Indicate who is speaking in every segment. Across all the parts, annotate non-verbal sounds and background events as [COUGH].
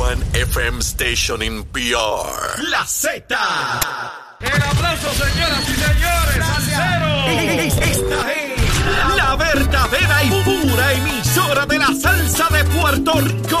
Speaker 1: one FM station in PR.
Speaker 2: La Z.
Speaker 3: El aplauso, señoras y señores. Salsero.
Speaker 2: Esta es la verdadera y pura emisora de la salsa de Puerto Rico.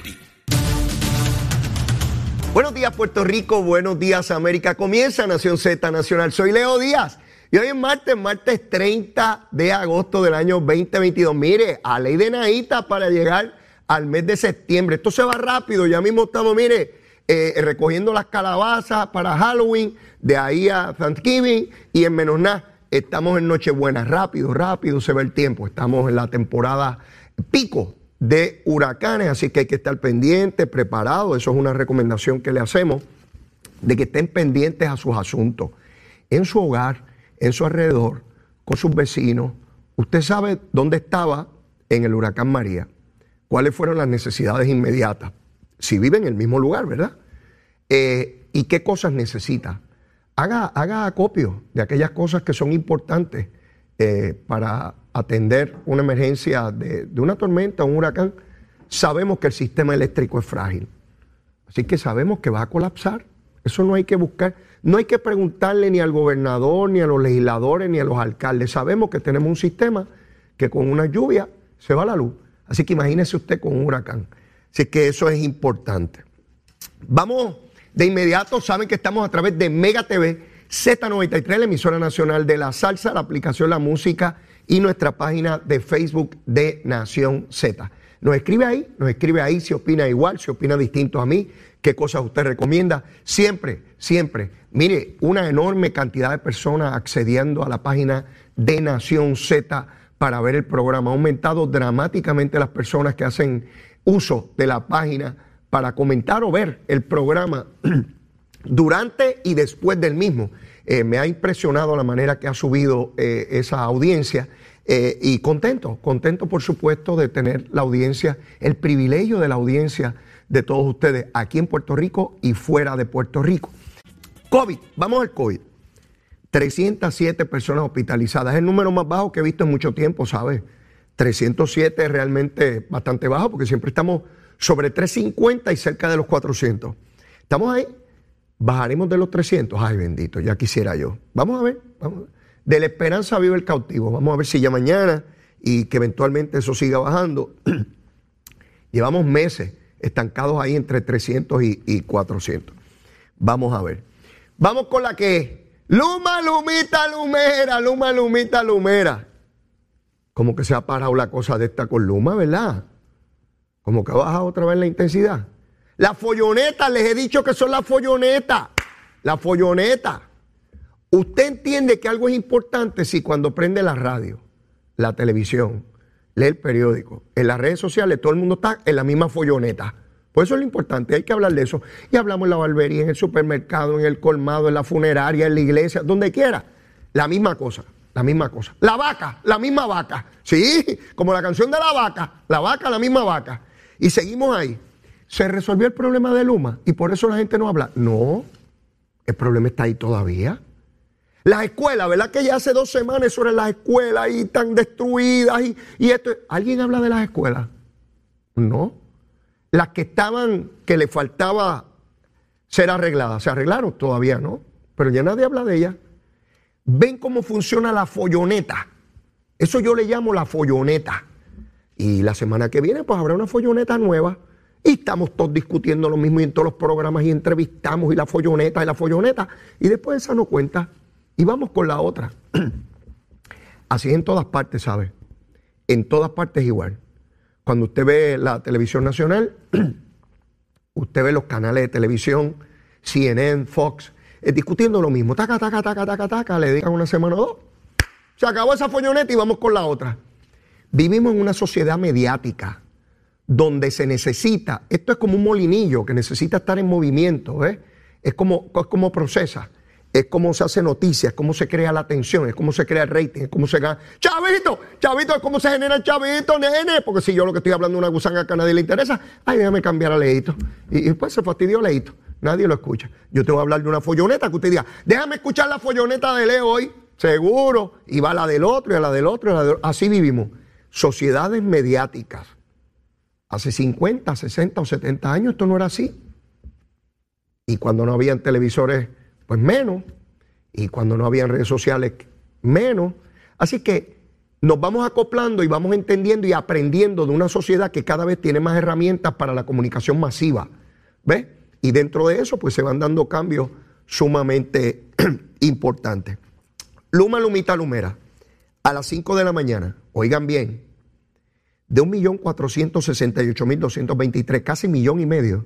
Speaker 4: Buenos días Puerto Rico, buenos días América. Comienza Nación Z Nacional. Soy Leo Díaz y hoy es martes, martes 30 de agosto del año 2022. Mire, a ley de Naita para llegar al mes de septiembre. Esto se va rápido, ya mismo estamos, mire, eh, recogiendo las calabazas para Halloween, de ahí a Thanksgiving y en menos nada. Estamos en Nochebuena, rápido, rápido se ve el tiempo. Estamos en la temporada pico de huracanes, así que hay que estar pendientes, preparados. Eso es una recomendación que le hacemos, de que estén pendientes a sus asuntos, en su hogar, en su alrededor, con sus vecinos. Usted sabe dónde estaba en el huracán María, cuáles fueron las necesidades inmediatas, si vive en el mismo lugar, ¿verdad? Eh, y qué cosas necesita. Haga, haga acopio de aquellas cosas que son importantes eh, para atender una emergencia de, de una tormenta, un huracán, sabemos que el sistema eléctrico es frágil. Así que sabemos que va a colapsar. Eso no hay que buscar. No hay que preguntarle ni al gobernador, ni a los legisladores, ni a los alcaldes. Sabemos que tenemos un sistema que con una lluvia se va la luz. Así que imagínese usted con un huracán. Así que eso es importante. Vamos de inmediato. Saben que estamos a través de Mega TV, Z93, la emisora nacional de la salsa, la aplicación La Música y nuestra página de Facebook de Nación Z. Nos escribe ahí, nos escribe ahí si opina igual, si opina distinto a mí, qué cosas usted recomienda. Siempre, siempre, mire, una enorme cantidad de personas accediendo a la página de Nación Z para ver el programa. Ha aumentado dramáticamente las personas que hacen uso de la página para comentar o ver el programa [CLEARS THROAT] durante y después del mismo. Eh, me ha impresionado la manera que ha subido eh, esa audiencia eh, y contento, contento por supuesto de tener la audiencia, el privilegio de la audiencia de todos ustedes aquí en Puerto Rico y fuera de Puerto Rico. COVID, vamos al COVID. 307 personas hospitalizadas, es el número más bajo que he visto en mucho tiempo, ¿sabes? 307 es realmente bastante bajo porque siempre estamos sobre 350 y cerca de los 400. ¿Estamos ahí? Bajaremos de los 300. Ay, bendito, ya quisiera yo. Vamos a ver, vamos. De la esperanza vive el cautivo. Vamos a ver si ya mañana y que eventualmente eso siga bajando. [CLEARS THROAT] Llevamos meses estancados ahí entre 300 y, y 400. Vamos a ver. Vamos con la que Luma, Lumita, Lumera, Luma, Lumita, Lumera. Como que se ha parado la cosa de esta con Luma, ¿verdad? Como que ha bajado otra vez la intensidad. Las follonetas, les he dicho que son las follonetas. La folloneta. Usted entiende que algo es importante si cuando prende la radio, la televisión, lee el periódico, en las redes sociales, todo el mundo está en la misma folloneta. Pues eso es lo importante, hay que hablar de eso. Y hablamos en la barbería, en el supermercado, en el colmado, en la funeraria, en la iglesia, donde quiera. La misma cosa, la misma cosa. La vaca, la misma vaca. Sí, como la canción de la vaca, la vaca, la misma vaca. Y seguimos ahí. ¿Se resolvió el problema de Luma y por eso la gente no habla? No, el problema está ahí todavía. Las escuelas, ¿verdad que ya hace dos semanas sobre las escuelas y están destruidas y, y esto? ¿Alguien habla de las escuelas? No. Las que estaban, que le faltaba ser arregladas, ¿se arreglaron? Todavía no. Pero ya nadie habla de ellas. Ven cómo funciona la folloneta. Eso yo le llamo la folloneta. Y la semana que viene, pues habrá una folloneta nueva. Y estamos todos discutiendo lo mismo y en todos los programas y entrevistamos y la folloneta y la folloneta. Y después esa no cuenta. Y vamos con la otra. [CLEARS THROAT] Así en todas partes, ¿sabe? En todas partes igual. Cuando usted ve la televisión nacional, [CLEARS THROAT] usted ve los canales de televisión, CNN, Fox, eh, discutiendo lo mismo. Taca, taca, taca, taca, taca, le dedican una semana o dos. Se acabó esa folloneta y vamos con la otra. Vivimos en una sociedad mediática donde se necesita, esto es como un molinillo que necesita estar en movimiento, ¿ves? Es como, es como procesa, es como se hace noticia, es como se crea la atención, es como se crea el rating, es como se gana. Chavito, chavito, es como se genera el chavito, nene, porque si yo lo que estoy hablando de una gusanga que a nadie le interesa, ay, déjame cambiar a Leito. Y, después se fastidió Leito, nadie lo escucha. Yo te voy a hablar de una folloneta que usted diga, déjame escuchar la folloneta de Leo hoy, seguro, y va la del otro, y a la del otro, y a la del otro. Así vivimos. Sociedades mediáticas. Hace 50, 60 o 70 años esto no era así. Y cuando no habían televisores, pues menos. Y cuando no habían redes sociales, menos. Así que nos vamos acoplando y vamos entendiendo y aprendiendo de una sociedad que cada vez tiene más herramientas para la comunicación masiva. ¿Ves? Y dentro de eso, pues se van dando cambios sumamente [CLEARS THROAT] importantes. Luma, Lumita, Lumera. A las 5 de la mañana, oigan bien, de 1.468.223, casi millón y medio,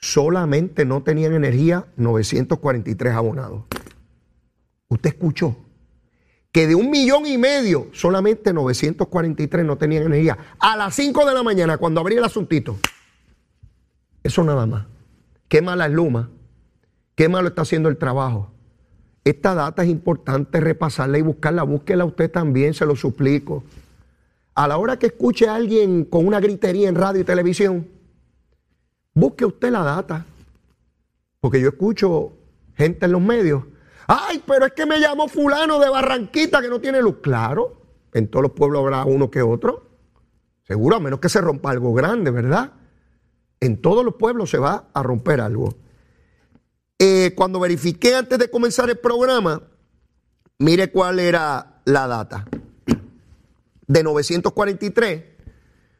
Speaker 4: solamente no tenían energía 943 abonados. Usted escuchó que de un millón y medio, solamente 943 no tenían energía. A las 5 de la mañana, cuando abrí el asuntito. Eso nada más. Qué mala es Luma. Qué malo está haciendo el trabajo. Esta data es importante repasarla y buscarla. Búsquela usted también, se lo suplico. A la hora que escuche a alguien con una gritería en radio y televisión, busque usted la data. Porque yo escucho gente en los medios. Ay, pero es que me llamó fulano de Barranquita que no tiene luz. Claro, en todos los pueblos habrá uno que otro. Seguro, a menos que se rompa algo grande, ¿verdad? En todos los pueblos se va a romper algo. Eh, cuando verifiqué antes de comenzar el programa, mire cuál era la data. De 943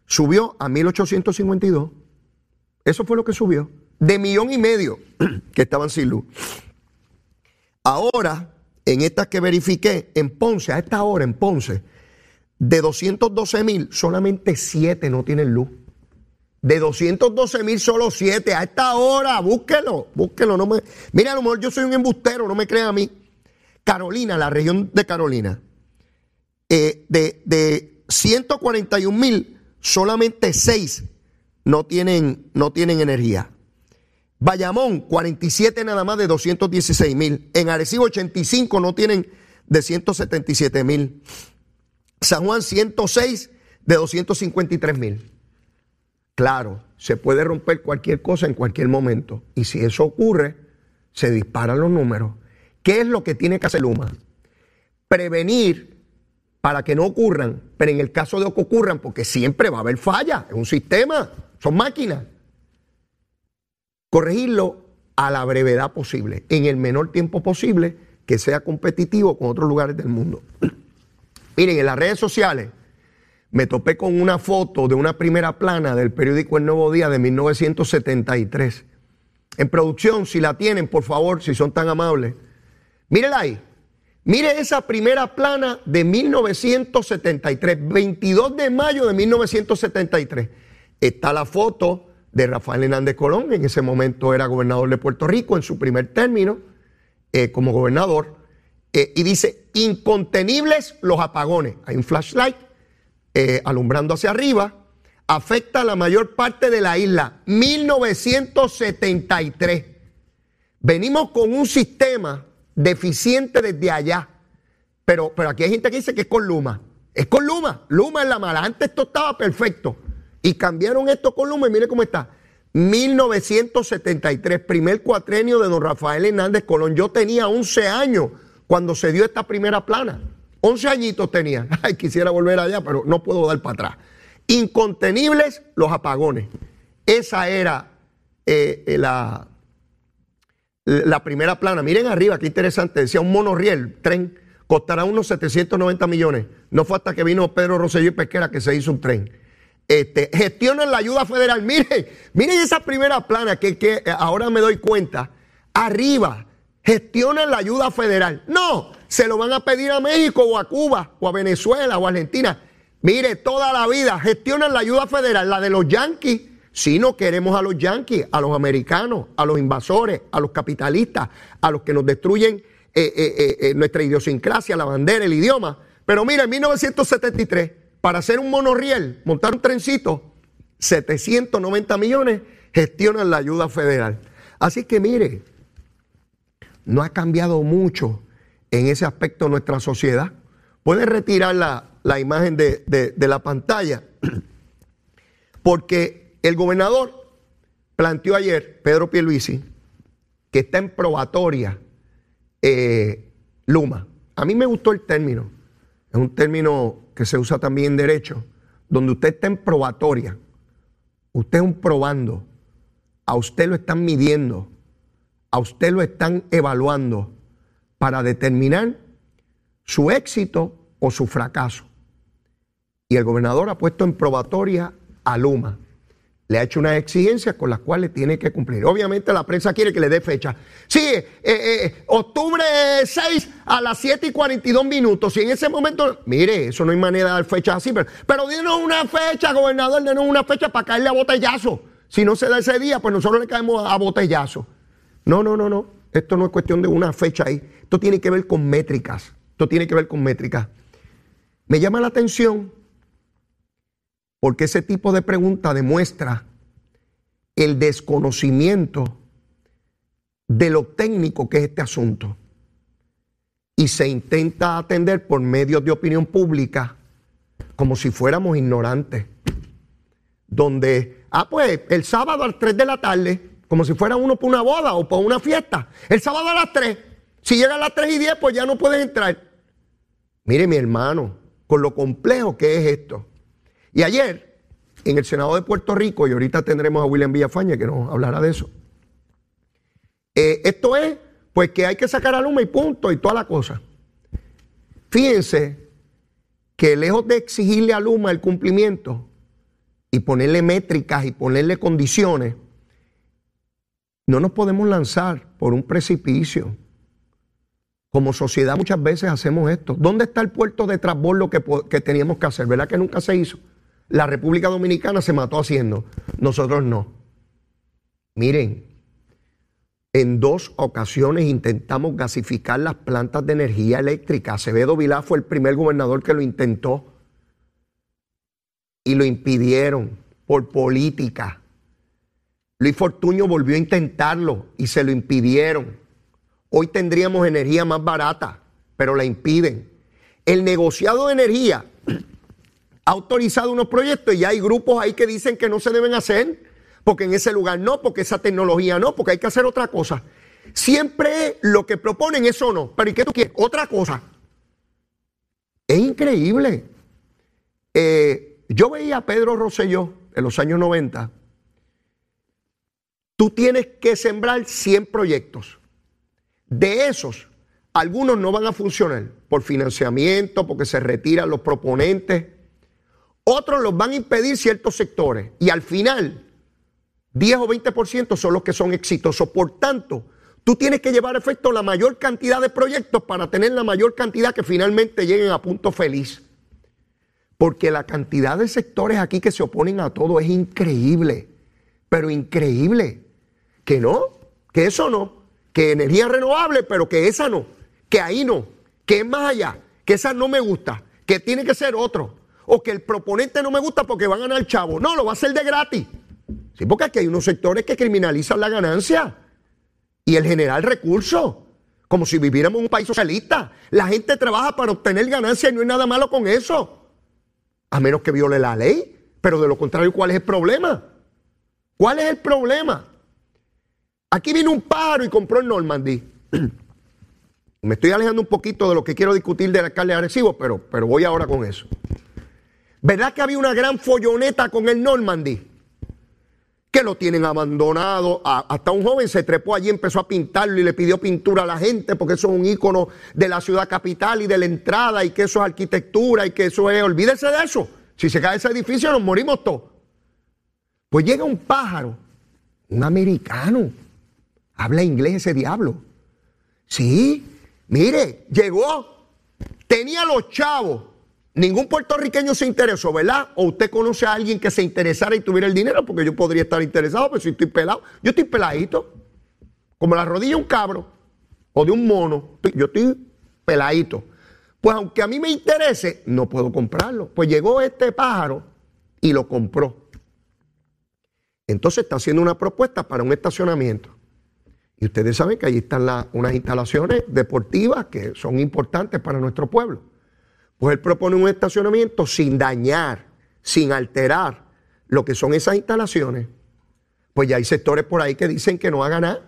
Speaker 4: subió a 1852. Eso fue lo que subió. De millón y medio [CLEARS THROAT] que estaban sin luz. Ahora, en estas que verifiqué, en Ponce, a esta hora en Ponce, de 212 mil, solamente 7 no tienen luz. De 212 mil, solo 7. A esta hora, búsquelo, búsquelo. No me, mira, a lo mejor yo soy un embustero, no me crea a mí. Carolina, la región de Carolina, eh, de, de 141 mil, solamente 6 no tienen, no tienen energía. Bayamón, 47 nada más de 216 mil. En Arecibo, 85 no tienen de 177 mil. San Juan, 106 de 253 mil. Claro, se puede romper cualquier cosa en cualquier momento. Y si eso ocurre, se disparan los números. ¿Qué es lo que tiene que hacer Luma? Prevenir para que no ocurran, pero en el caso de que ocurran, porque siempre va a haber falla, es un sistema, son máquinas. Corregirlo a la brevedad posible, en el menor tiempo posible, que sea competitivo con otros lugares del mundo. [CLEARS THROAT] Miren, en las redes sociales me topé con una foto de una primera plana del periódico El Nuevo Día de 1973. En producción, si la tienen, por favor, si son tan amables. Mírela ahí. Mire esa primera plana de 1973, 22 de mayo de 1973. Está la foto de Rafael Hernández Colón, en ese momento era gobernador de Puerto Rico en su primer término eh, como gobernador, eh, y dice, incontenibles los apagones. Hay un flashlight eh, alumbrando hacia arriba, afecta a la mayor parte de la isla. 1973. Venimos con un sistema deficiente desde allá. Pero, pero aquí hay gente que dice que es con Luma. Es con Luma. Luma es la mala. Antes esto estaba perfecto. Y cambiaron esto con Luma y mire cómo está. 1973, primer cuatrenio de don Rafael Hernández Colón. Yo tenía 11 años cuando se dio esta primera plana. 11 añitos tenía. [LAUGHS] Ay, quisiera volver allá, pero no puedo dar para atrás. Incontenibles los apagones. Esa era eh, eh, la, la primera plana. Miren arriba, qué interesante. Decía un monorriel, tren, costará unos 790 millones. No fue hasta que vino Pedro Rosselló y Pesquera que se hizo un tren. Este, gestionan la ayuda federal. [LAUGHS] Miren, miren esa primera plana que, que ahora me doy cuenta. Arriba, gestionan la ayuda federal. No, se lo van a pedir a México o a Cuba o a Venezuela o a Argentina. Mire, toda la vida gestionan la ayuda federal, la de los yanquis. Si no queremos a los yanquis, a los americanos, a los invasores, a los capitalistas, a los que nos destruyen eh, eh, eh, nuestra idiosincrasia, la bandera, el idioma. Pero mire, en 1973, para hacer un monorriel, montar un trencito, 790 millones gestionan la ayuda federal. Así que mire, no ha cambiado mucho en ese aspecto nuestra sociedad. Puede retirar la, imagen de, de la pantalla, [CLEARS THROAT] porque el gobernador planteó ayer, Pedro Pierluisi, que está en probatoria eh, Luma. A mí me gustó el término. Es un término que se usa también en derecho, donde usted está en probatoria. Usted es un probando. A usted lo están midiendo. A usted lo están evaluando para determinar su éxito o su fracaso. Y el gobernador ha puesto en probatoria a Luma le ha hecho unas exigencias con las cuales tiene que cumplir. Obviamente la prensa quiere que le dé fecha. Sí, eh, eh, octubre 6 a las 7 y 42 minutos. Y en ese momento, mire, eso no hay manera de dar fecha así, pero, pero dinos una fecha, gobernador, denos una fecha para caerle a botellazo. Si no se da ese día, pues nosotros le caemos a botellazo. No, no, no, no. Esto no es cuestión de una fecha ahí. Esto tiene que ver con métricas. Esto tiene que ver con métricas. Me llama la atención porque ese tipo de pregunta demuestra el desconocimiento de lo técnico que es este asunto. Y se intenta atender por medios de opinión pública como si fuéramos ignorantes. Donde, ah, pues el sábado a las 3 de la tarde, como si fuera uno por una boda o por una fiesta. El sábado a las 3. Si llega a las 3 y 10, pues ya no pueden entrar. Mire, mi hermano, con lo complejo que es esto. Y ayer, en el Senado de Puerto Rico, y ahorita tendremos a William Villafaña que nos hablará de eso, eh, esto es, pues que hay que sacar a Luma y punto, y toda la cosa. Fíjense que lejos de exigirle a Luma el cumplimiento y ponerle métricas y ponerle condiciones, no nos podemos lanzar por un precipicio. Como sociedad muchas veces hacemos esto. ¿Dónde está el puerto de transbordo que, que teníamos que hacer? ¿Verdad que nunca se hizo? La República Dominicana se mató haciendo, nosotros no. Miren, en dos ocasiones intentamos gasificar las plantas de energía eléctrica. Acevedo Vilá fue el primer gobernador que lo intentó. Y lo impidieron por política. Luis Fortuño volvió a intentarlo y se lo impidieron. Hoy tendríamos energía más barata, pero la impiden. El negociado de energía ha autorizado unos proyectos y hay grupos ahí que dicen que no se deben hacer, porque en ese lugar no, porque esa tecnología no, porque hay que hacer otra cosa. Siempre lo que proponen eso no, pero ¿y qué tú quieres? Otra cosa. Es increíble. Eh, yo veía a Pedro Rosselló en los años 90. Tú tienes que sembrar 100 proyectos. De esos, algunos no van a funcionar por financiamiento, porque se retiran los proponentes. Otros los van a impedir ciertos sectores. Y al final 10 o 20% son los que son exitosos. Por tanto, tú tienes que llevar a efecto la mayor cantidad de proyectos para tener la mayor cantidad que finalmente lleguen a punto feliz. Porque la cantidad de sectores aquí que se oponen a todo es increíble, pero increíble. Que no, que eso no, que energía renovable, pero que esa no, que ahí no, que es más allá, que esa no me gusta, que tiene que ser otro o que el proponente no me gusta porque van a ganar chavo. No, lo va a hacer de gratis. Sí, porque aquí hay unos sectores que criminalizan la ganancia y el generar recursos, como si viviéramos en un país socialista. La gente trabaja para obtener ganancia y no hay nada malo con eso, a menos que viole la ley. Pero de lo contrario, ¿cuál es el problema? ¿Cuál es el problema? Aquí vino un pájaro y compró el Normandy. [CLEARS THROAT] Me estoy alejando un poquito de lo que quiero discutir del alcalde agresivo, pero, pero voy ahora con eso. ¿Verdad que había una gran folloneta con el Normandy? Que lo tienen abandonado. hasta un joven se trepó allí, empezó a pintarlo y le pidió pintura a la gente, porque eso es un ícono de la ciudad capital y de la entrada, y que eso es arquitectura, y que eso es. Olvídese de eso. Si se cae ese edificio, nos morimos todos. Pues llega un pájaro, un americano. Habla inglés ese diablo. Sí, mire, llegó. Tenía los chavos Ningún puertorriqueño se interesó, ¿verdad? O usted conoce a alguien que se interesara y tuviera el dinero, porque yo podría estar interesado, pero si estoy pelado, yo estoy peladito, como la rodilla de un cabro o de un mono, yo estoy peladito. Pues aunque a mí me interese, no puedo comprarlo. Pues llegó este pájaro y lo compró. Entonces está haciendo una propuesta para un estacionamiento. Y ustedes saben que allí están unas instalaciones deportivas que son importantes para nuestro pueblo. Pues él propone un estacionamiento sin dañar, sin alterar lo que son esas instalaciones. Pues ya hay sectores por ahí que dicen que no haga nada.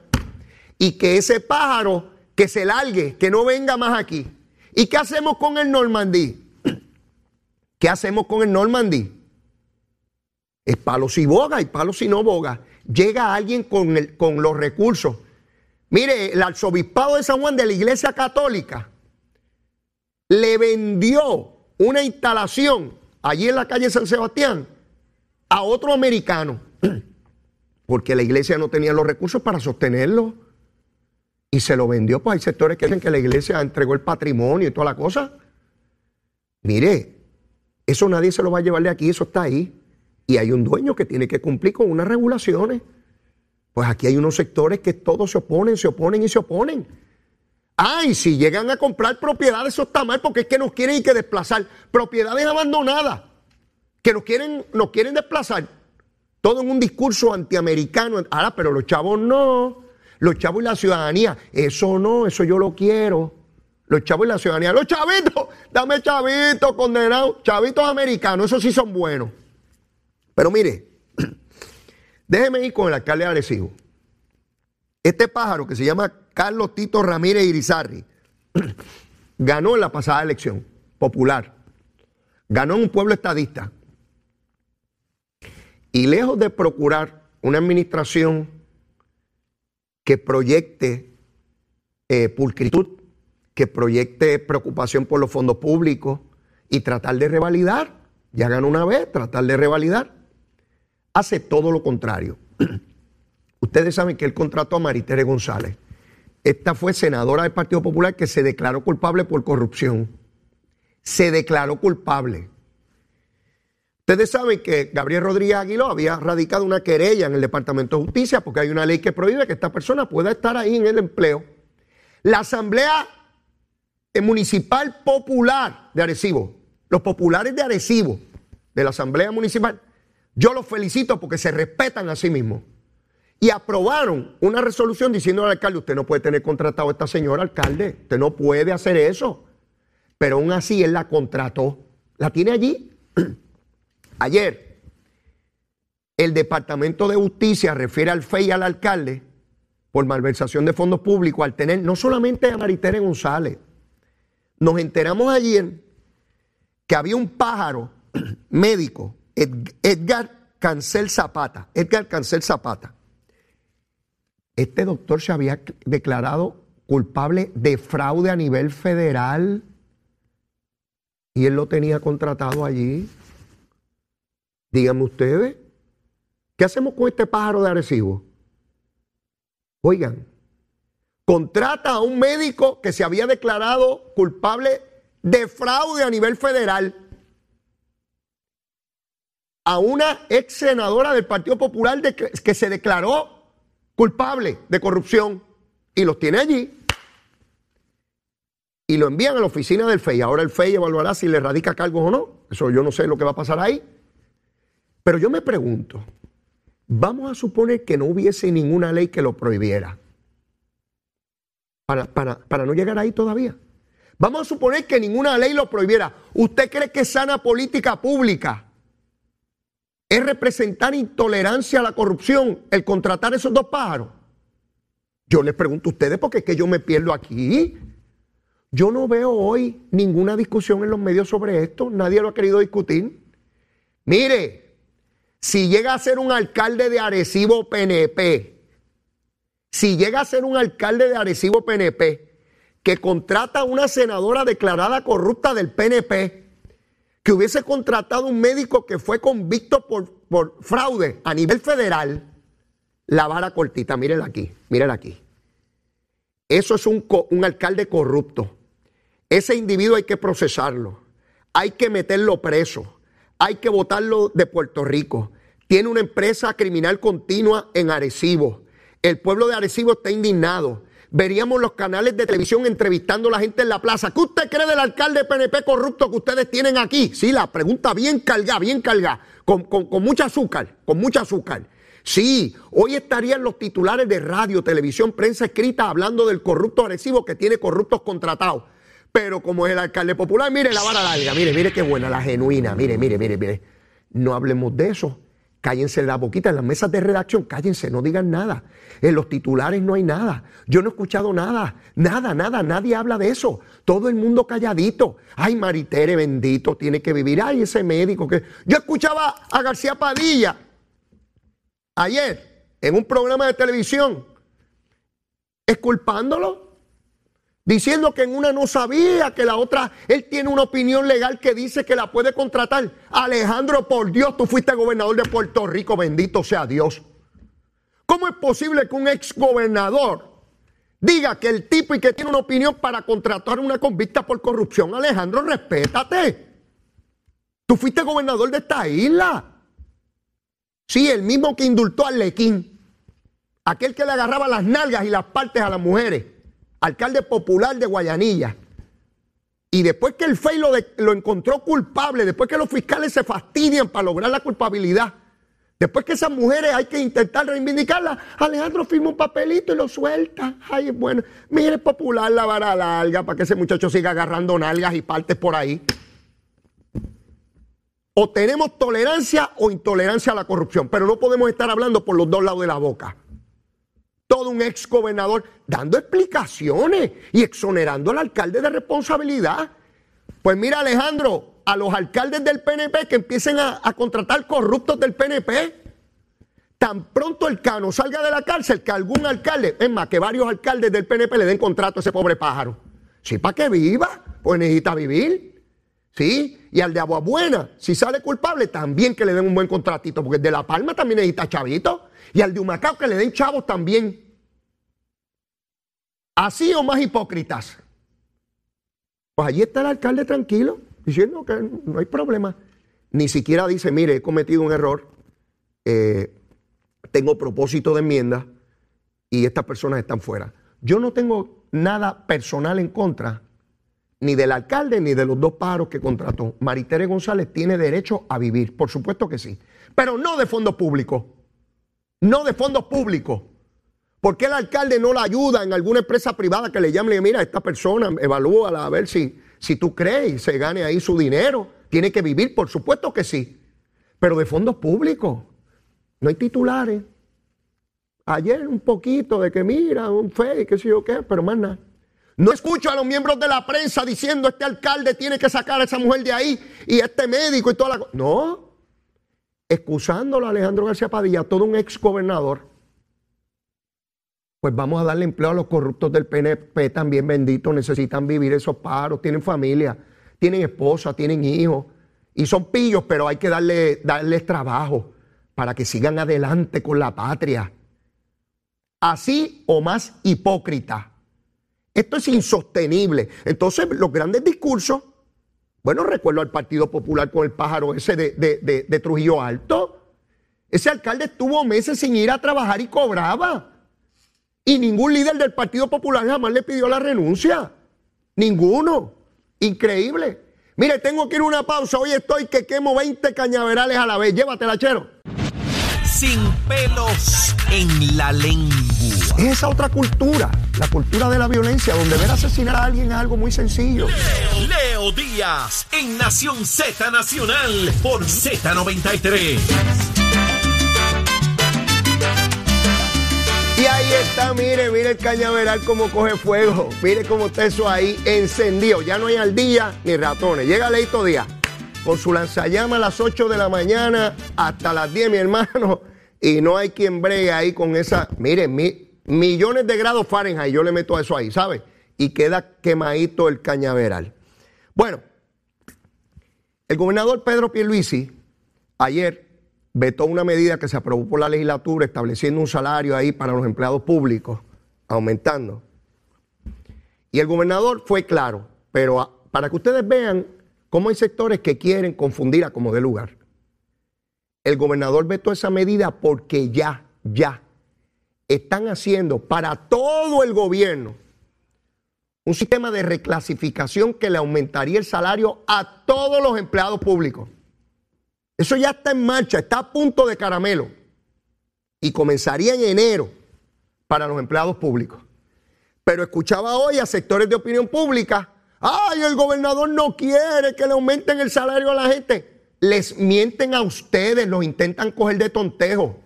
Speaker 4: Y que ese pájaro que se largue, que no venga más aquí. ¿Y qué hacemos con el Normandí? [CLEARS THROAT] ¿Qué hacemos con el Normandí? Es palo si boga y palo si no boga. Llega alguien con, el, con los recursos. Mire, el arzobispado de San Juan de la Iglesia Católica le vendió una instalación allí en la calle San Sebastián a otro americano, [CLEARS THROAT] porque la iglesia no tenía los recursos para sostenerlo. Y se lo vendió, pues hay sectores que dicen que la iglesia entregó el patrimonio y toda la cosa. Mire, eso nadie se lo va a llevar de aquí, eso está ahí. Y hay un dueño que tiene que cumplir con unas regulaciones. Pues aquí hay unos sectores que todos se oponen, se oponen y se oponen. Ay, si llegan a comprar propiedades, eso está mal porque es que nos quieren que desplazar. Propiedades abandonadas, que nos quieren, nos quieren desplazar. Todo en un discurso antiamericano. Ahora, pero los chavos no. Los chavos y la ciudadanía, eso no, eso yo lo quiero. Los chavos y la ciudadanía, los chavitos, dame chavitos condenados, chavitos americanos, esos sí son buenos. Pero mire, [CLEARS THROAT] déjeme ir con el alcalde de Arecibo. Este pájaro que se llama Carlos Tito Ramírez Irizarri [CLEARS THROAT] ganó en la pasada elección popular. Ganó en un pueblo estadista. Y lejos de procurar una administración que proyecte eh, pulcritud, que proyecte preocupación por los fondos públicos y tratar de revalidar, ya ganó una vez, tratar de revalidar, hace todo lo contrario. [CLEARS THROAT] Ustedes saben que él contrató a Maritere González esta fue senadora del Partido Popular que se declaró culpable por corrupción. Se declaró culpable. Ustedes saben que Gabriel Rodríguez Aguiló había radicado una querella en el Departamento de Justicia porque hay una ley que prohíbe que esta persona pueda estar ahí en el empleo. La Asamblea Municipal Popular de Arecibo, los populares de Arecibo, de la Asamblea Municipal, yo los felicito porque se respetan a sí mismos y aprobaron una resolución diciendo al alcalde, usted no puede tener contratado a esta señora alcalde, usted no puede hacer eso. Pero aún así él la contrató, la tiene allí. [CLEARS THROAT] Ayer, el Departamento de Justicia refiere al FEI al alcalde por malversación de fondos públicos al tener no solamente a Maritere González, nos enteramos ayer que había un pájaro [CLEARS THROAT] médico, Edgar Cancel Zapata, Edgar Cancel Zapata, este doctor se había declarado culpable de fraude a nivel federal y él lo tenía contratado allí. Díganme ustedes, ¿qué hacemos con este pájaro de Arecibo? Oigan, contrata a un médico que se había declarado culpable de fraude a nivel federal, a una ex senadora del Partido Popular que se declaró culpable de corrupción y los tiene allí y lo envían a la oficina del FEI. Ahora el FEI evaluará si le radica cargos o no. Eso yo no sé lo que va a pasar ahí. Pero yo me pregunto, vamos a suponer que no hubiese ninguna ley que lo prohibiera. Para, para, para no llegar ahí todavía. Vamos a suponer que ninguna ley lo prohibiera. ¿Usted cree que sana política pública es representar intolerancia a la corrupción el contratar esos dos pájaros? Yo les pregunto a ustedes porque es que yo me pierdo aquí. Yo no veo hoy ninguna discusión en los medios sobre esto, nadie lo ha querido discutir. Mire, si llega a ser un alcalde de Arecibo PNP, si llega a ser un alcalde de Arecibo PNP que contrata a una senadora declarada corrupta del PNP, que hubiese contratado un médico que fue convicto por, por fraude a nivel federal, la vara cortita, mírenla aquí, mírenla aquí. Eso es un, un alcalde corrupto. Ese individuo hay que procesarlo, hay que meterlo preso, hay que votarlo de Puerto Rico. Tiene una empresa criminal continua en Arecibo. El pueblo de Arecibo está indignado veríamos los canales de televisión entrevistando a la gente en la plaza. ¿Qué usted cree del alcalde PNP corrupto que ustedes tienen aquí? Sí, la pregunta bien cargada, bien cargada, con, con, mucho azúcar, con mucho azúcar. Sí, hoy estarían los titulares de radio, televisión, prensa escrita hablando del corrupto agresivo que tiene corruptos contratados. Pero como es el alcalde popular, mire la vara larga, mire, mire qué buena, la genuina, mire, mire, mire, mire. No hablemos de eso. Cállense la boquita, en las mesas de redacción, cállense, no digan nada. En los titulares no hay nada. Yo no he escuchado nada, nada, nada, nadie habla de eso. Todo el mundo calladito. Ay, Maritere, bendito, tiene que vivir. Ay, ese médico que... Yo escuchaba a García Padilla ayer en un programa de televisión, esculpándolo, diciendo que en una no sabía, que la otra, él tiene una opinión legal que dice que la puede contratar. Alejandro, por Dios, tú fuiste gobernador de Puerto Rico, bendito sea Dios. ¿Cómo es posible que un ex gobernador diga que el tipo y que tiene una opinión para contratar una convicta por corrupción? Alejandro, respétate. Tú fuiste gobernador de esta isla. Sí, el mismo que indultó al Lequín. Aquel que le agarraba las nalgas y las partes a las mujeres. Alcalde popular de Guayanilla. Y después que el FEI lo, lo, encontró culpable, después que los fiscales se fastidian para lograr la culpabilidad, después que esas mujeres hay que intentar reivindicarlas, Alejandro firma un papelito y lo suelta. Ay, bueno, mire popular la vara larga para que ese muchacho siga agarrando nalgas y partes por ahí. O tenemos tolerancia o intolerancia a la corrupción, pero no podemos estar hablando por los dos lados de la boca. Todo un ex gobernador dando explicaciones y exonerando al alcalde de responsabilidad. Pues mira Alejandro, a los alcaldes del PNP que empiecen a, contratar corruptos del PNP. Tan pronto el cano salga de la cárcel, que algún alcalde, es más, que varios alcaldes del PNP le den contrato a ese pobre pájaro. Sí, para que viva, pues necesita vivir. ¿Sí? Y al de Agua Buena, si sale culpable, también que le den un buen contratito, porque el de La Palma también necesita chavito. Y al de Humacao que le den chavos también. Así o más hipócritas. Pues allí está el alcalde tranquilo, diciendo que no hay problema. Ni siquiera dice, mire, he cometido un error, eh, tengo propósito de enmienda y estas personas están fuera. Yo no tengo nada personal en contra ni del alcalde ni de los dos paros que contrató. Maritere González tiene derecho a vivir, por supuesto que sí, pero no de fondos públicos, no de fondos públicos. ¿Por qué el alcalde no la ayuda en alguna empresa privada que le llame mira, esta persona, evalúala a ver si, si tú crees y se gane ahí su dinero? Tiene que vivir, por supuesto que sí, pero de fondos públicos. No hay titulares. Ayer un poquito de que mira, un fe, qué sé yo qué, pero más nada. No escucho a los miembros de la prensa diciendo este alcalde tiene que sacar a esa mujer de ahí y este médico y toda la No. Excusándolo a Alejandro García Padilla, todo un ex gobernador. Pues vamos a darle empleo a los corruptos del PNP también, benditos. Necesitan vivir esos paros, tienen familia, tienen esposa, tienen hijos. Y son pillos, pero hay que darle, darles trabajo para que sigan adelante con la patria. Así o más hipócrita. Esto es insostenible. Entonces, los grandes discursos, bueno, recuerdo al Partido Popular con el pájaro ese de, Trujillo Alto. Ese alcalde estuvo meses sin ir a trabajar y cobraba. Y ningún líder del Partido Popular jamás le pidió la renuncia. Ninguno. Increíble. Mire, tengo que ir a una pausa. Hoy estoy que quemo 20 cañaverales a la vez. Llévatela, chero.
Speaker 2: Sin pelos en la lengua.
Speaker 4: Es esa otra cultura, la cultura de la violencia, donde ver asesinar a alguien es algo muy sencillo.
Speaker 2: Leo, Díaz, en Nación Z Nacional, por Z93.
Speaker 4: Y ahí está, mire, mire el cañaveral como coge fuego. Mire cómo está eso ahí encendido. Ya no hay al día ni ratones. Llega Leito Díaz con su lanzallama a las 8 de la mañana hasta las 10, mi hermano. [LAUGHS] Y no hay quien bregue ahí con esa. Mire, mi, millones de grados Fahrenheit, yo le meto eso ahí, ¿sabe? Y queda quemadito el cañaveral. Bueno, el gobernador Pedro Pierluisi ayer vetó una medida que se aprobó por la legislatura estableciendo un salario ahí para los empleados públicos, aumentando. Y el gobernador fue claro, pero para que ustedes vean cómo hay sectores que quieren confundir a como de lugar. El gobernador vetó esa medida porque ya, ya están haciendo para todo el gobierno un sistema de reclasificación que le aumentaría el salario a todos los empleados públicos. Eso ya está en marcha, está a punto de caramelo. y comenzaría en enero para los empleados públicos. Pero escuchaba hoy a sectores de opinión pública, ay, el gobernador no quiere que le aumenten el salario a la gente. Les mienten a ustedes, los intentan coger de tontejo.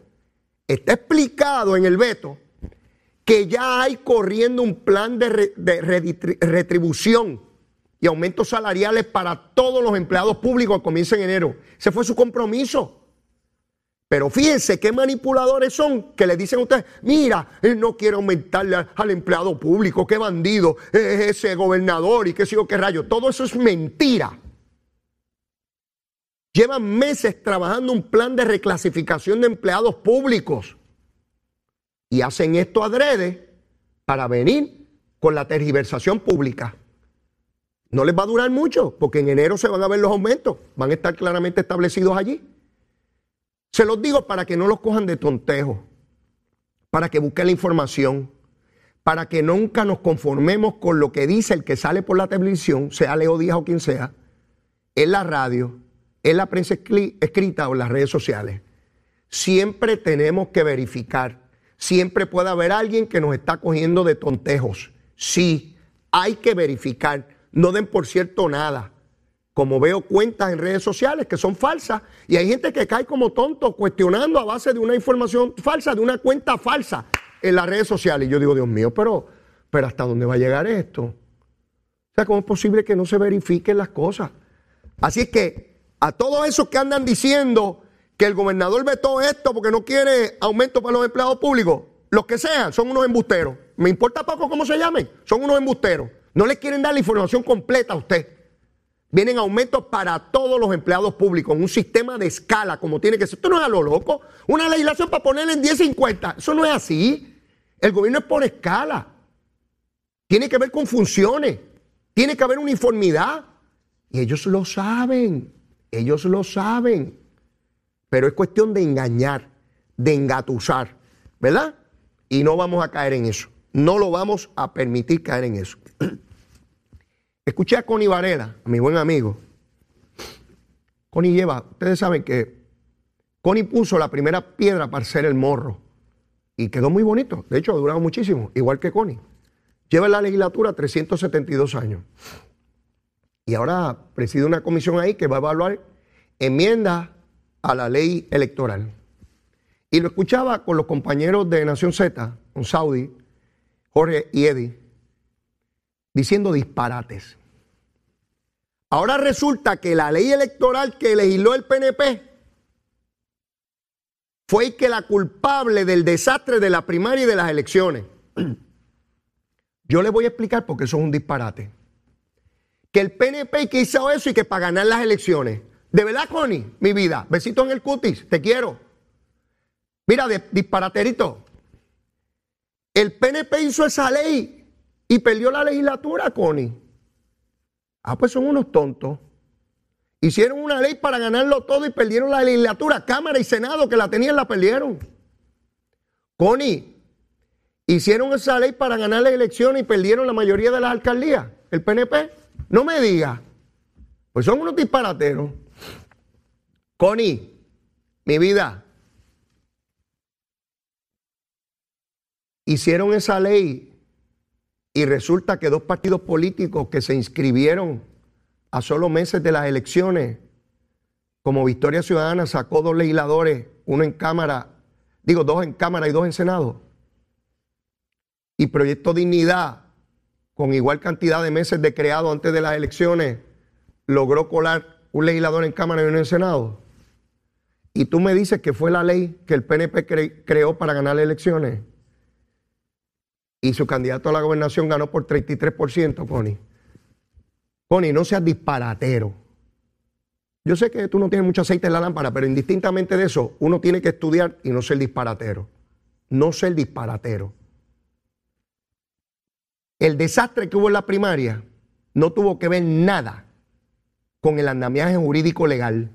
Speaker 4: Está explicado en el veto que ya hay corriendo un plan de, retribución y aumentos salariales para todos los empleados públicos que comienza en enero. Ese fue su compromiso. Pero fíjense qué manipuladores son que le dicen a ustedes, mira, él no quiere aumentarle al empleado público, qué bandido es ese gobernador y qué sé qué rayo. Todo eso es mentira. Llevan meses trabajando un plan de reclasificación de empleados públicos y hacen esto adrede para venir con la tergiversación pública. No les va a durar mucho, porque en enero se van a ver los aumentos, van a estar claramente establecidos allí. Se los digo para que no los cojan de tontejo, para que busquen la información, para que nunca nos conformemos con lo que dice el que sale por la televisión, sea Leo Díaz o quien sea, en la radio, en la prensa escrita o las redes sociales. Siempre tenemos que verificar siempre puede haber alguien que nos está cogiendo de tontejos. Sí, hay que verificar. No den por cierto nada. Como veo cuentas en redes sociales que son falsas y hay gente que cae como tonto cuestionando a base de una información falsa, de una cuenta falsa en las redes sociales. Y yo digo, Dios mío, pero, pero ¿hasta dónde va a llegar esto? O sea, ¿cómo es posible que no se verifiquen las cosas? Así es que a todos esos que andan diciendo que el gobernador vetó esto porque no quiere aumento para los empleados públicos, los que sean, son unos embusteros. Me importa poco cómo se llamen, son unos embusteros. No les quieren dar la información completa a usted. Vienen aumentos para todos los empleados públicos, un sistema de escala como tiene que ser. Esto no es a lo loco. Una legislación para ponerle en 10.50. Eso no es así. El gobierno es por escala. Tiene que ver con funciones. Tiene que haber uniformidad. Y ellos lo saben. Ellos lo saben. Pero es cuestión de engañar, de engatusar, ¿verdad? Y no vamos a caer en eso. No lo vamos a permitir caer en eso. [CLEARS THROAT] Escuché a Connie Varela, mi buen amigo. Connie lleva, ustedes saben que Connie puso la primera piedra para hacer el morro. Y quedó muy bonito. De hecho, ha durado muchísimo, igual que Connie. Lleva en la legislatura 372 años. Y ahora preside una comisión ahí que va a evaluar enmiendas a la ley electoral. Y lo escuchaba con los compañeros de Nación Z, con Saudi, Jorge y Eddie, diciendo disparates. Ahora resulta que la ley electoral que legisló el PNP fue que la culpable del desastre de la primaria y de las elecciones. [CLEARS THROAT] Yo les voy a explicar por qué eso es un disparate. Que el PNP que hizo eso y que para ganar las elecciones de verdad, Connie, mi vida. Besito en el cutis, te quiero. Mira, disparaterito. El PNP hizo esa ley y perdió la legislatura, Connie. Ah, pues son unos tontos. Hicieron una ley para ganarlo todo y perdieron la legislatura. Cámara y Senado que la tenían la perdieron. Connie, hicieron esa ley para ganar la elección y perdieron la mayoría de las alcaldías. El PNP. No me diga. Pues son unos disparateros. Connie, mi vida, hicieron esa ley y resulta que dos partidos políticos que se inscribieron a solo meses de las elecciones, como Victoria Ciudadana sacó dos legisladores, uno en Cámara, digo, dos en Cámara y dos en Senado, y Proyecto Dignidad, con igual cantidad de meses de creado antes de las elecciones, logró colar un legislador en Cámara y uno en Senado. Y tú me dices que fue la ley que el PNP creó para ganar las elecciones. Y su candidato a la gobernación ganó por 33%, Connie. Connie, no seas disparatero. Yo sé que tú no tienes mucho aceite en la lámpara, pero indistintamente de eso, uno tiene que estudiar y no ser disparatero. No ser disparatero. El desastre que hubo en la primaria no tuvo que ver nada con el andamiaje jurídico legal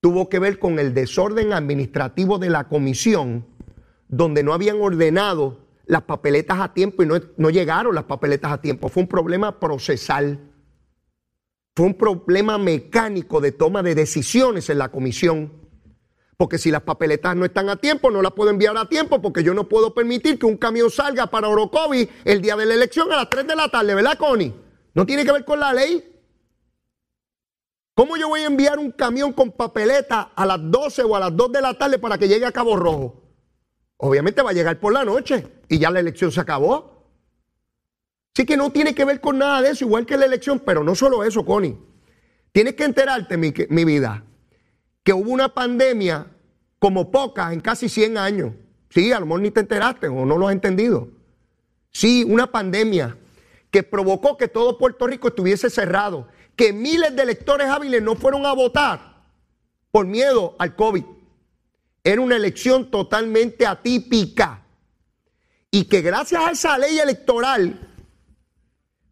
Speaker 4: tuvo que ver con el desorden administrativo de la comisión, donde no habían ordenado las papeletas a tiempo y no, llegaron las papeletas a tiempo. Fue un problema procesal. Fue un problema mecánico de toma de decisiones en la comisión. Porque si las papeletas no están a tiempo, no las puedo enviar a tiempo, porque yo no puedo permitir que un camión salga para Orocovi el día de la elección a las 3 de la tarde, ¿verdad, Connie? No tiene que ver con la ley. ¿Cómo yo voy a enviar un camión con papeleta a las 12 o a las 2 de la tarde para que llegue a Cabo Rojo? Obviamente va a llegar por la noche y ya la elección se acabó. Así que no tiene que ver con nada de eso, igual que la elección, pero no solo eso, Connie. Tienes que enterarte, mi, mi vida, que hubo una pandemia como pocas en casi 100 años. Sí, a lo mejor ni te enteraste o no lo has entendido. Sí, una pandemia que provocó que todo Puerto Rico estuviese cerrado, que miles de electores hábiles no fueron a votar por miedo al COVID. Era una elección totalmente atípica. Y que gracias a esa ley electoral,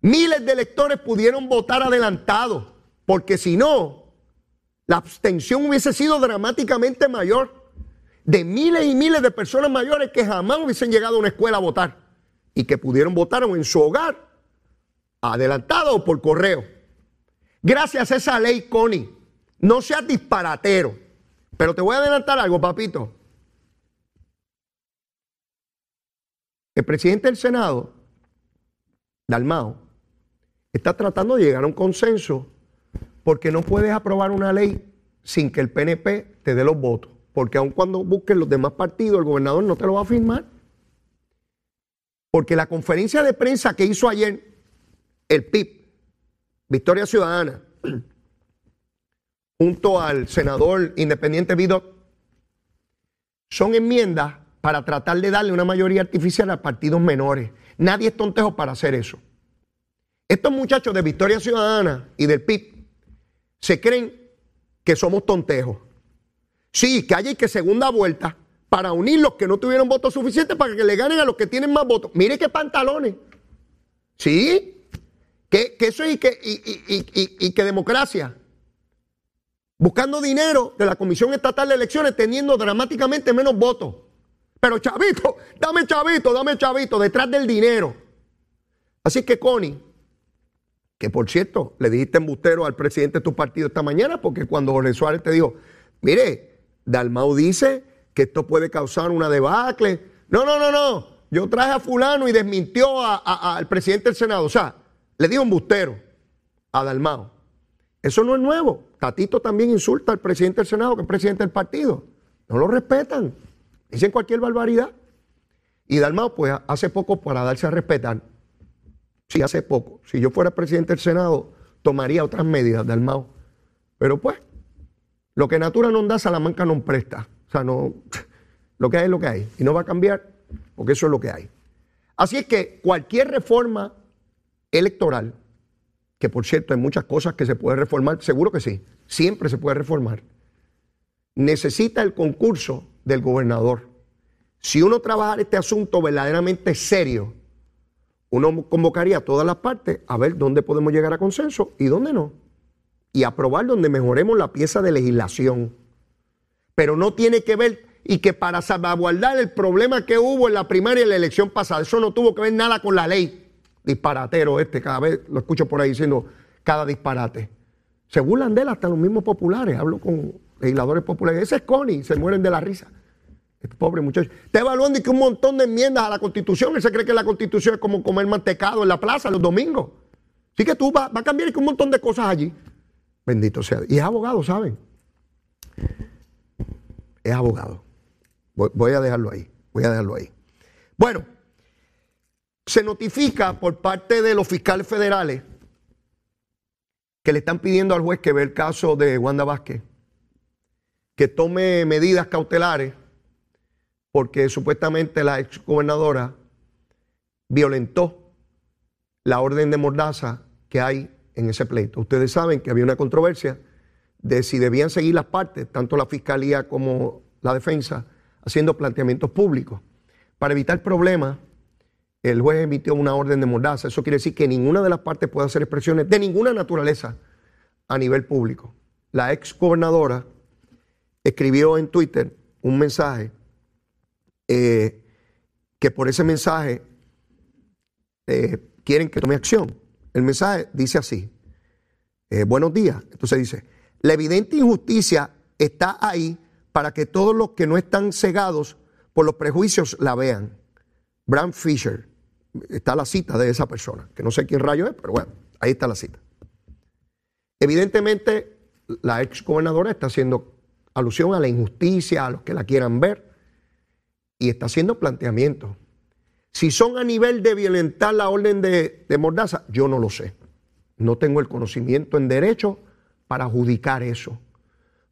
Speaker 4: miles de electores pudieron votar adelantado, porque si no, la abstención hubiese sido dramáticamente mayor de miles y miles de personas mayores que jamás hubiesen llegado a una escuela a votar y que pudieron votar en su hogar, adelantado o por correo. Gracias a esa ley, Connie, no seas disparatero. Pero te voy a adelantar algo, papito. El presidente del Senado, Dalmao, está tratando de llegar a un consenso porque no puedes aprobar una ley sin que el PNP te dé los votos. Porque aun cuando busquen los demás partidos, el gobernador no te lo va a firmar. Porque la conferencia de prensa que hizo ayer el PIB, Victoria Ciudadana, [CLEARS THROAT] junto al senador independiente Vidot, son enmiendas para tratar de darle una mayoría artificial a partidos menores. Nadie es tontejo para hacer eso. Estos muchachos de Victoria Ciudadana y del PIB se creen que somos tontejos. Sí, que haya que segunda vuelta para unir los que no tuvieron votos suficientes para que le ganen a los que tienen más votos. Mire qué pantalones. Sí, que, eso es y que, y que democracia buscando dinero de la Comisión Estatal de Elecciones, teniendo dramáticamente menos votos. Pero chavito, dame chavito, dame chavito, detrás del dinero. Así que Connie, que por cierto, le dijiste embustero al presidente de tu partido esta mañana, porque cuando Jorge Suárez te dijo, mire, Dalmau dice que esto puede causar una debacle. No, no, no, no. Yo traje a fulano y desmintió al presidente del Senado. O sea, le dijo embustero a Dalmau. Eso no es nuevo. Tatito también insulta al presidente del Senado, que es presidente del partido. No lo respetan. Dicen cualquier barbaridad. Y Dalmao, pues hace poco, para darse a respetar, sí, hace poco, si yo fuera presidente del Senado, tomaría otras medidas, Dalmao. Pero pues, lo que natura no da, Salamanca no presta. O sea, no, [LAUGHS] lo que hay es lo que hay. Y no va a cambiar, porque eso es lo que hay. Así es que cualquier reforma electoral que por cierto hay muchas cosas que se puede reformar, seguro que sí, siempre se puede reformar, necesita el concurso del gobernador. Si uno trabaja este asunto verdaderamente serio, uno convocaría a todas las partes a ver dónde podemos llegar a consenso y dónde no. Y aprobar donde mejoremos la pieza de legislación. Pero no tiene que ver y que para salvaguardar el problema que hubo en la primaria y la elección pasada, eso no tuvo que ver nada con la ley disparatero este, cada vez lo escucho por ahí diciendo cada disparate. Se burlan de él hasta los mismos populares. Hablo con legisladores populares. Ese es Connie, se mueren de la risa. Este pobre muchacho. Está evaluando y que un montón de enmiendas a la constitución. Él se cree que la constitución es como comer mantecado en la plaza los domingos. Así que tú vas va a cambiar y que un montón de cosas allí. Bendito sea. Y es abogado, ¿saben? Es abogado. voy a dejarlo ahí. Voy a dejarlo ahí. Bueno se notifica por parte de los fiscales federales que le están pidiendo al juez que ve el caso de Wanda Vázquez, que tome medidas cautelares porque supuestamente la ex gobernadora violentó la orden de mordaza que hay en ese pleito. Ustedes saben que había una controversia de si debían seguir las partes, tanto la fiscalía como la defensa, haciendo planteamientos públicos. Para evitar problemas, el juez emitió una orden de mordaza. Eso quiere decir que ninguna de las partes puede hacer expresiones de ninguna naturaleza a nivel público. La ex gobernadora escribió en Twitter un mensaje eh, que por ese mensaje eh, quieren que tome acción. El mensaje dice así, eh, buenos días. Entonces dice, la evidente injusticia está ahí para que todos los que no están cegados por los prejuicios la vean. Bram Fisher, está la cita de esa persona, que no sé quién rayo es, pero bueno, ahí está la cita. Evidentemente, la ex gobernadora está haciendo alusión a la injusticia, a los que la quieran ver, y está haciendo planteamientos. Si son a nivel de violentar la orden de, Mordaza, yo no lo sé. No tengo el conocimiento en derecho para adjudicar eso.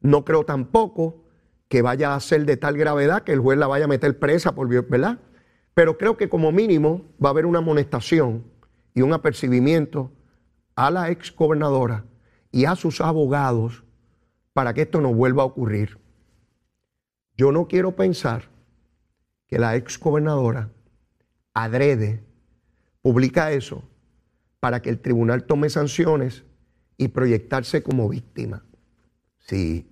Speaker 4: No creo tampoco que vaya a ser de tal gravedad que el juez la vaya a meter presa por ¿verdad? Pero creo que como mínimo va a haber una amonestación y un apercibimiento a la ex gobernadora y a sus abogados para que esto no vuelva a ocurrir. Yo no quiero pensar que la ex gobernadora adrede publica eso para que el tribunal tome sanciones y proyectarse como víctima. Sí,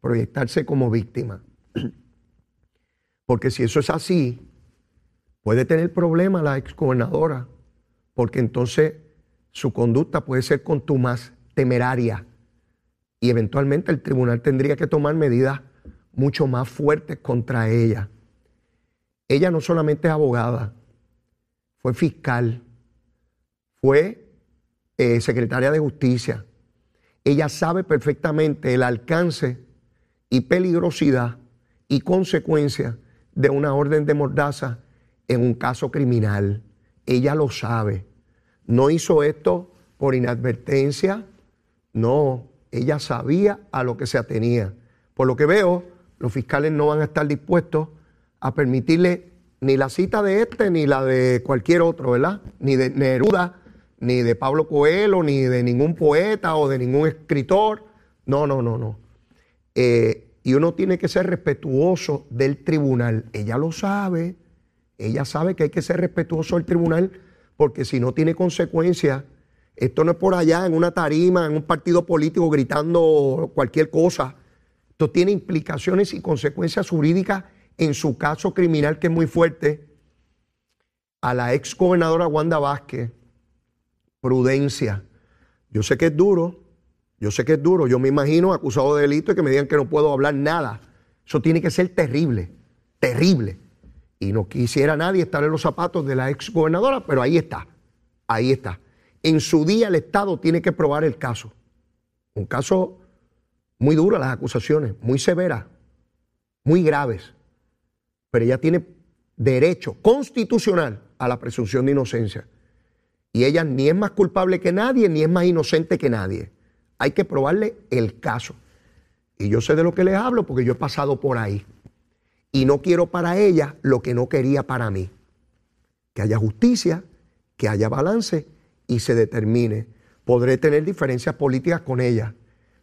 Speaker 4: proyectarse como víctima. [CLEARS THROAT] Porque si eso es así, puede tener problema la exgobernadora, porque entonces su conducta puede ser contumaz, temeraria, y eventualmente el tribunal tendría que tomar medidas mucho más fuertes contra ella. Ella no solamente es abogada, fue fiscal, fue eh, secretaria de justicia. Ella sabe perfectamente el alcance y peligrosidad y consecuencia de una orden de mordaza en un caso criminal. Ella lo sabe. No hizo esto por inadvertencia, no, ella sabía a lo que se atenía. Por lo que veo, los fiscales no van a estar dispuestos a permitirle ni la cita de este ni la de cualquier otro, ¿verdad? Ni de Neruda, ni de Pablo Coelho, ni de ningún poeta o de ningún escritor. No, no, no, no. Eh, y uno tiene que ser respetuoso del tribunal. Ella lo sabe, ella sabe que hay que ser respetuoso del tribunal porque si no tiene consecuencias, esto no es por allá en una tarima, en un partido político gritando cualquier cosa. Esto tiene implicaciones y consecuencias jurídicas en su caso criminal que es muy fuerte. A la ex gobernadora Wanda Vázquez, prudencia. Yo sé que es duro, yo sé que es duro, yo me imagino acusado de delito y que me digan que no puedo hablar nada. Eso tiene que ser terrible, terrible. Y no quisiera nadie estar en los zapatos de la ex gobernadora, pero ahí está, ahí está. En su día el Estado tiene que probar el caso. Un caso muy duro, las acusaciones, muy severas, muy graves. Pero ella tiene derecho constitucional a la presunción de inocencia. Y ella ni es más culpable que nadie, ni es más inocente que nadie. Hay que probarle el caso. Y yo sé de lo que les hablo porque yo he pasado por ahí. Y no quiero para ella lo que no quería para mí. Que haya justicia, que haya balance y se determine. Podré tener diferencias políticas con ella,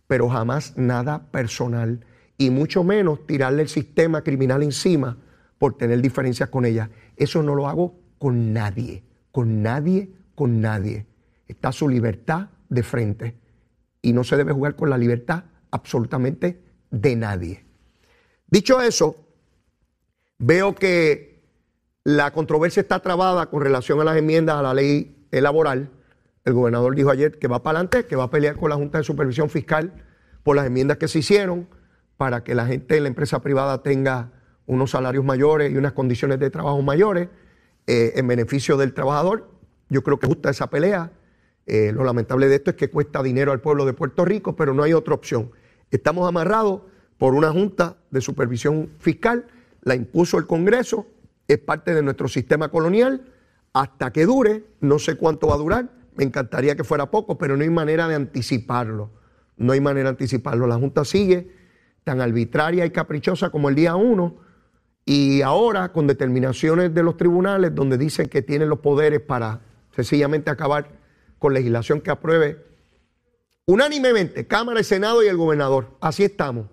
Speaker 4: pero jamás nada personal y mucho menos tirarle el sistema criminal encima por tener diferencias con ella. Eso no lo hago con nadie, con nadie, con nadie. Está su libertad de frente y no se debe jugar con la libertad absolutamente de nadie. Dicho eso, veo que la controversia está trabada con relación a las enmiendas a la ley laboral. El gobernador dijo ayer que va para adelante, que va a pelear con la Junta de Supervisión Fiscal por las enmiendas que se hicieron para que la gente en la empresa privada tenga unos salarios mayores y unas condiciones de trabajo mayores eh, en beneficio del trabajador. Yo creo que justa esa pelea. Eh, lo lamentable de esto es que cuesta dinero al pueblo de Puerto Rico, pero no hay otra opción. Estamos amarrados por una junta de supervisión fiscal, la impuso el Congreso, es parte de nuestro sistema colonial, hasta que dure, no sé cuánto va a durar, me encantaría que fuera poco, pero no hay manera de anticiparlo, no hay manera de anticiparlo. La Junta sigue tan arbitraria y caprichosa como el día uno, y ahora con determinaciones de los tribunales donde dicen que tienen los poderes para sencillamente acabar con legislación que apruebe unánimemente Cámara, y Senado y el gobernador. Así estamos.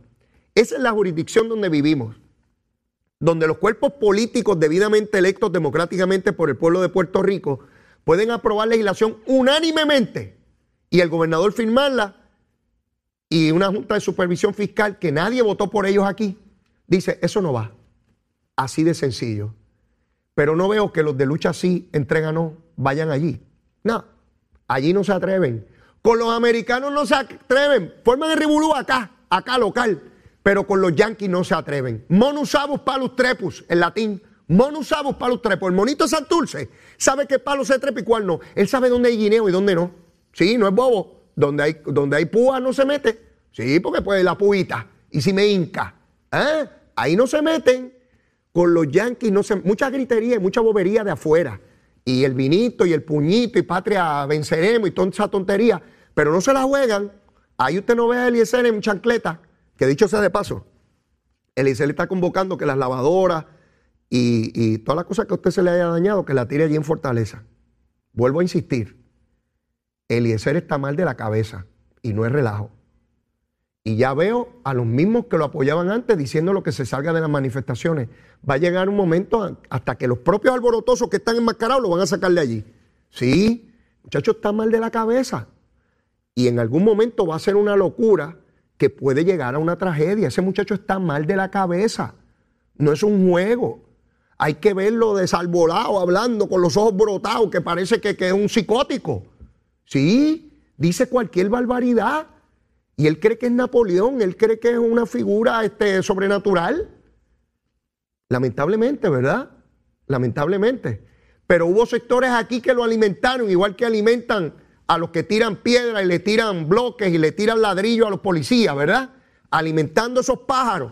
Speaker 4: Esa es la jurisdicción donde vivimos, donde los cuerpos políticos debidamente electos democráticamente por el pueblo de Puerto Rico pueden aprobar legislación unánimemente y el gobernador firmarla y una junta de supervisión fiscal que nadie votó por ellos aquí, dice, eso no va. Así de sencillo. Pero no veo que los de lucha sí, entrega no, vayan allí. No. Allí no se atreven. Con los americanos no se atreven. Forman el revolú acá, acá local. pero con los yanquis no se atreven. Monusabus palus trepus, en latín. Monusabus palus trepus. El monito de Santurce sabe qué palo se trepa y cuál no. Él sabe dónde hay guineo y dónde no. Sí, no es bobo. Donde hay, donde hay púa no se mete. Sí, porque puede la puita. Y si me hinca. ¿eh? Ahí no se meten. Con los yanquis no se... Mucha gritería y mucha bobería de afuera. Y el vinito y el puñito y patria venceremos y toda esa tontería. Pero no se la juegan. Ahí usted no ve a Eliezer en chancleta. Que dicho sea de paso, Eliezer está convocando que las lavadoras y, y todas las cosas que a usted se le haya dañado, que la tire allí en Fortaleza. Vuelvo a insistir. Eliezer está mal de la cabeza y no es relajo. Y ya veo a los mismos que lo apoyaban antes diciendo lo que se salga de las manifestaciones. Va a llegar un momento hasta que los propios alborotosos que están enmascarados lo van a sacar de allí. Sí, muchacho está mal de la cabeza. Y en algún momento va a ser una locura que puede llegar a una tragedia. Ese muchacho está mal de la cabeza. No es un juego. Hay que verlo desalvolado, hablando con los ojos brotados, que parece que, que es un psicótico. Sí, dice cualquier barbaridad. Y él cree que es Napoleón, él cree que es una figura este, sobrenatural. Lamentablemente, ¿verdad? Lamentablemente. Pero hubo sectores aquí que lo alimentaron, igual que alimentan a los que tiran piedra y le tiran bloques y le tiran ladrillo a los policías, ¿verdad? Alimentando esos pájaros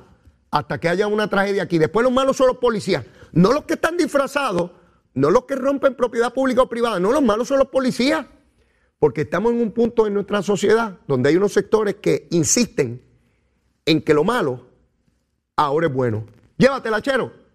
Speaker 4: hasta que haya una tragedia aquí. Después los malos son los policías, no los que están disfrazados, no los que rompen propiedad pública o privada, no los malos son los policías. Porque estamos en un punto en nuestra sociedad donde hay unos sectores que insisten en que lo malo ahora es bueno. Llévatela, chero.